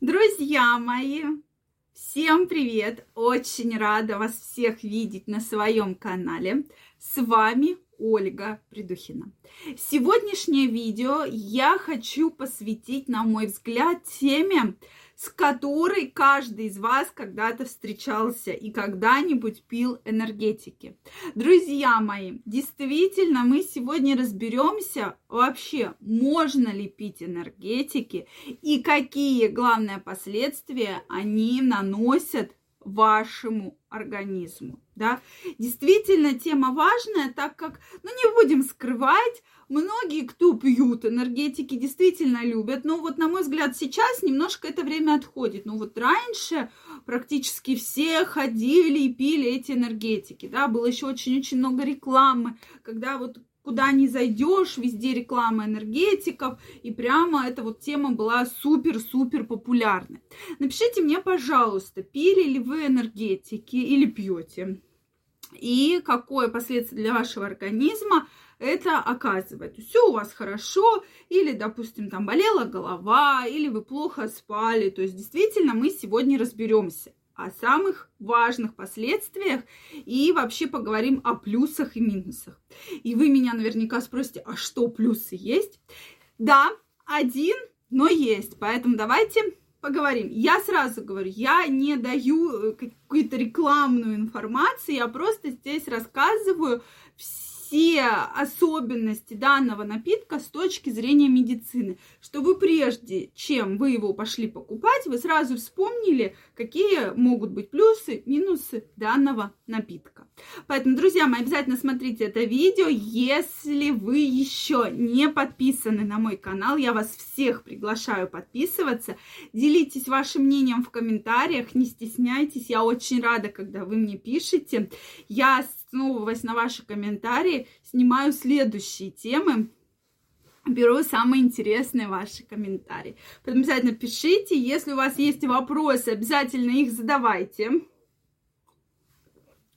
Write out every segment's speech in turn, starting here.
Друзья мои, всем привет! Очень рада вас всех видеть на своем канале. С вами Ольга Придухина. Сегодняшнее видео я хочу посвятить, на мой взгляд, теме, с которой каждый из вас когда-то встречался и когда-нибудь пил энергетики. Друзья мои, действительно, мы сегодня разберемся вообще, можно ли пить энергетики и какие, главные последствия они наносят вашему организму. Да? Действительно, тема важная, так как, ну не будем скрывать, многие, кто пьют энергетики, действительно любят. Но вот, на мой взгляд, сейчас немножко это время отходит. Но вот раньше практически все ходили и пили эти энергетики. Да? Было еще очень-очень много рекламы, когда вот куда не зайдешь, везде реклама энергетиков, и прямо эта вот тема была супер-супер популярной. Напишите мне, пожалуйста, пили ли вы энергетики или пьете, и какое последствие для вашего организма это оказывает. Все у вас хорошо, или, допустим, там болела голова, или вы плохо спали. То есть, действительно, мы сегодня разберемся о самых важных последствиях и вообще поговорим о плюсах и минусах. И вы меня наверняка спросите, а что плюсы есть? Да, один, но есть. Поэтому давайте поговорим. Я сразу говорю, я не даю э, какую-то рекламную информацию, я просто здесь рассказываю все все особенности данного напитка с точки зрения медицины, что вы прежде, чем вы его пошли покупать, вы сразу вспомнили, какие могут быть плюсы, минусы данного напитка. Поэтому, друзья мои, обязательно смотрите это видео. Если вы еще не подписаны на мой канал, я вас всех приглашаю подписываться. Делитесь вашим мнением в комментариях, не стесняйтесь. Я очень рада, когда вы мне пишете. Я основываясь на ваши комментарии, снимаю следующие темы. Беру самые интересные ваши комментарии. Поэтому обязательно пишите. Если у вас есть вопросы, обязательно их задавайте.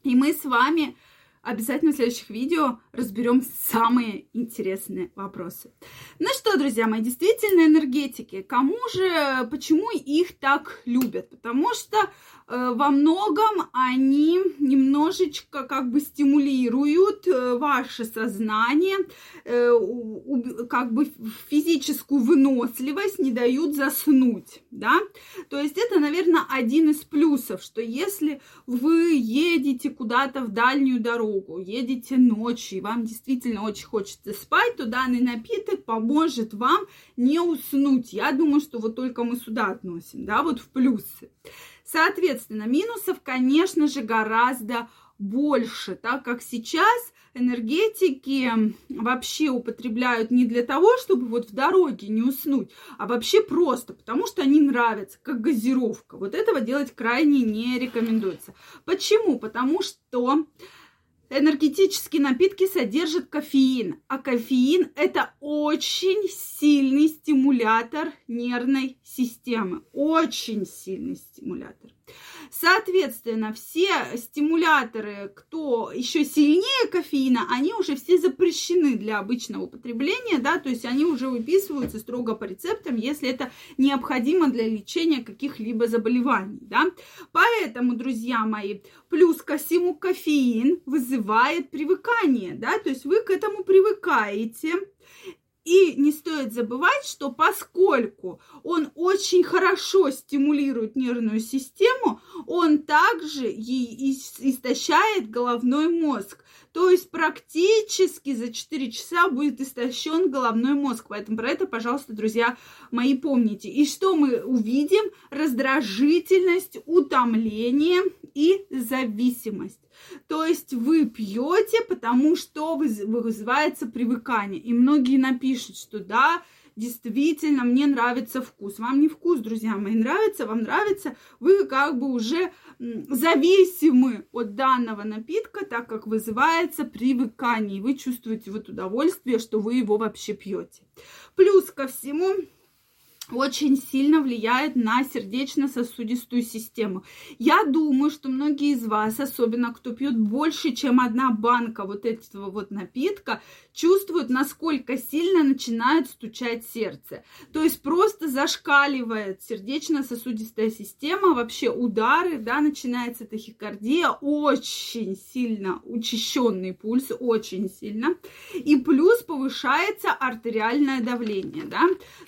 И мы с вами обязательно в следующих видео разберем самые интересные вопросы. Ну что, друзья мои, действительно энергетики. Кому же, почему их так любят? Потому что э, во многом они немножечко как бы стимулируют э, ваше сознание, э, как бы физическую выносливость, не дают заснуть, да? То есть это, наверное, один из плюсов, что если вы едете куда-то в дальнюю дорогу, едете ночью, и вам действительно очень хочется спать, то данный напиток поможет вам не уснуть. Я думаю, что вот только мы сюда относим, да, вот в плюсы. Соответственно, минусов, конечно же, гораздо больше, так как сейчас энергетики вообще употребляют не для того, чтобы вот в дороге не уснуть, а вообще просто, потому что они нравятся, как газировка. Вот этого делать крайне не рекомендуется. Почему? Потому что энергетические напитки содержат кофеин, а кофеин это очень сильный стимулятор нервной системы, очень сильный стимулятор. Соответственно, все стимуляторы, кто еще сильнее кофеина, они уже все запрещены для обычного употребления, да, то есть они уже выписываются строго по рецептам, если это необходимо для лечения каких-либо заболеваний, да. Поэтому, друзья мои, плюс ко всему кофеин вызывает привыкание, да, то есть вы к этому привыкаете, и не стоит забывать, что поскольку он очень хорошо стимулирует нервную систему, он также и истощает головной мозг. То есть практически за 4 часа будет истощен головной мозг. Поэтому про это, пожалуйста, друзья мои, помните. И что мы увидим? Раздражительность, утомление и зависимость. То есть вы пьете, потому что вызывается привыкание. И многие напишут, что да, действительно, мне нравится вкус. Вам не вкус, друзья мои, нравится, вам нравится, вы как бы уже зависимы от данного напитка, так как вызывается привыкание, и вы чувствуете вот удовольствие, что вы его вообще пьете. Плюс ко всему, очень сильно влияет на сердечно-сосудистую систему. Я думаю, что многие из вас, особенно кто пьет больше, чем одна банка вот этого вот напитка, чувствуют, насколько сильно начинает стучать сердце. То есть просто зашкаливает сердечно-сосудистая система, вообще удары, да, начинается тахикардия, очень сильно учащенный пульс, очень сильно. И плюс повышается артериальное давление, да.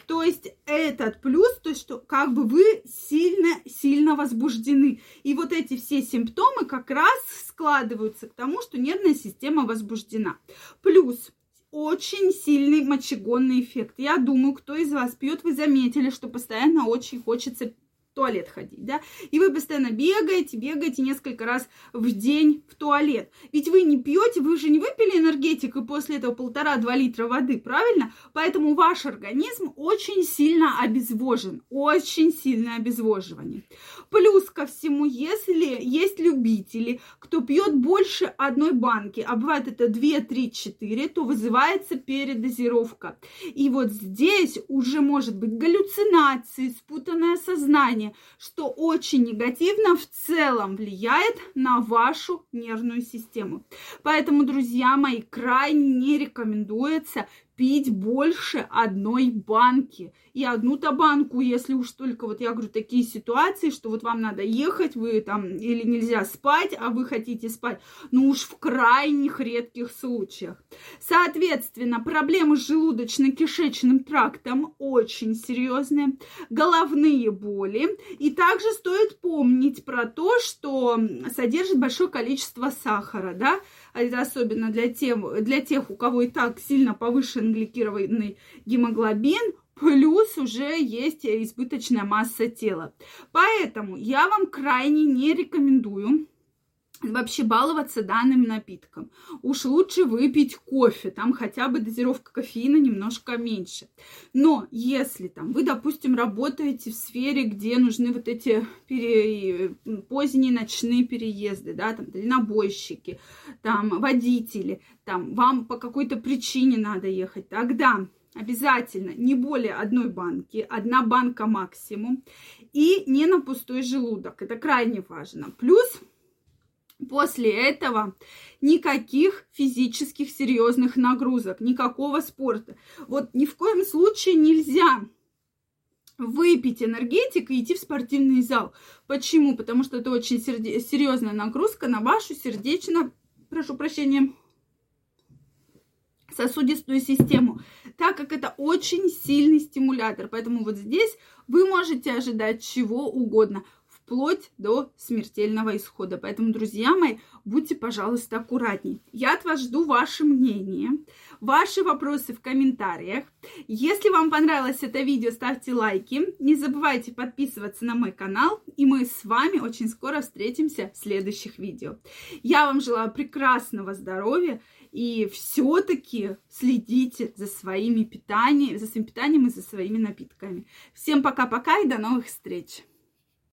То есть этот плюс, то что как бы вы сильно-сильно возбуждены. И вот эти все симптомы как раз складываются к тому, что нервная система возбуждена. Плюс очень сильный мочегонный эффект. Я думаю, кто из вас пьет, вы заметили, что постоянно очень хочется туалет ходить, да, и вы постоянно бегаете, бегаете несколько раз в день в туалет. Ведь вы не пьете, вы же не выпили энергетик и после этого полтора-два литра воды, правильно? Поэтому ваш организм очень сильно обезвожен, очень сильное обезвоживание. Плюс ко всему, если есть любители, кто пьет больше одной банки, а бывает это 2, 3, 4, то вызывается передозировка. И вот здесь уже может быть галлюцинации, спутанное сознание, что очень негативно в целом влияет на вашу нервную систему. Поэтому, друзья мои, крайне не рекомендуется пить больше одной банки. И одну-то банку, если уж только, вот я говорю, такие ситуации, что вот вам надо ехать, вы там, или нельзя спать, а вы хотите спать, ну уж в крайних редких случаях. Соответственно, проблемы с желудочно-кишечным трактом очень серьезные, головные боли. И также стоит помнить про то, что содержит большое количество сахара, да, это особенно для, тем, для тех, у кого и так сильно повышен гликированный гемоглобин, плюс уже есть избыточная масса тела. Поэтому я вам крайне не рекомендую вообще баловаться данным напитком. Уж лучше выпить кофе, там хотя бы дозировка кофеина немножко меньше. Но если там вы, допустим, работаете в сфере, где нужны вот эти пере... поздние ночные переезды, да, там дальнобойщики, там водители, там вам по какой-то причине надо ехать, тогда обязательно не более одной банки, одна банка максимум, и не на пустой желудок. Это крайне важно. Плюс После этого никаких физических серьезных нагрузок, никакого спорта. Вот ни в коем случае нельзя выпить энергетик и идти в спортивный зал. Почему? Потому что это очень серьезная нагрузка на вашу сердечно, прошу прощения, сосудистую систему, так как это очень сильный стимулятор. Поэтому вот здесь вы можете ожидать чего угодно вплоть до смертельного исхода. Поэтому, друзья мои, будьте, пожалуйста, аккуратней. Я от вас жду ваше мнение, ваши вопросы в комментариях. Если вам понравилось это видео, ставьте лайки. Не забывайте подписываться на мой канал. И мы с вами очень скоро встретимся в следующих видео. Я вам желаю прекрасного здоровья и все-таки следите за своими питанием, за своим питанием и за своими напитками. Всем пока-пока и до новых встреч!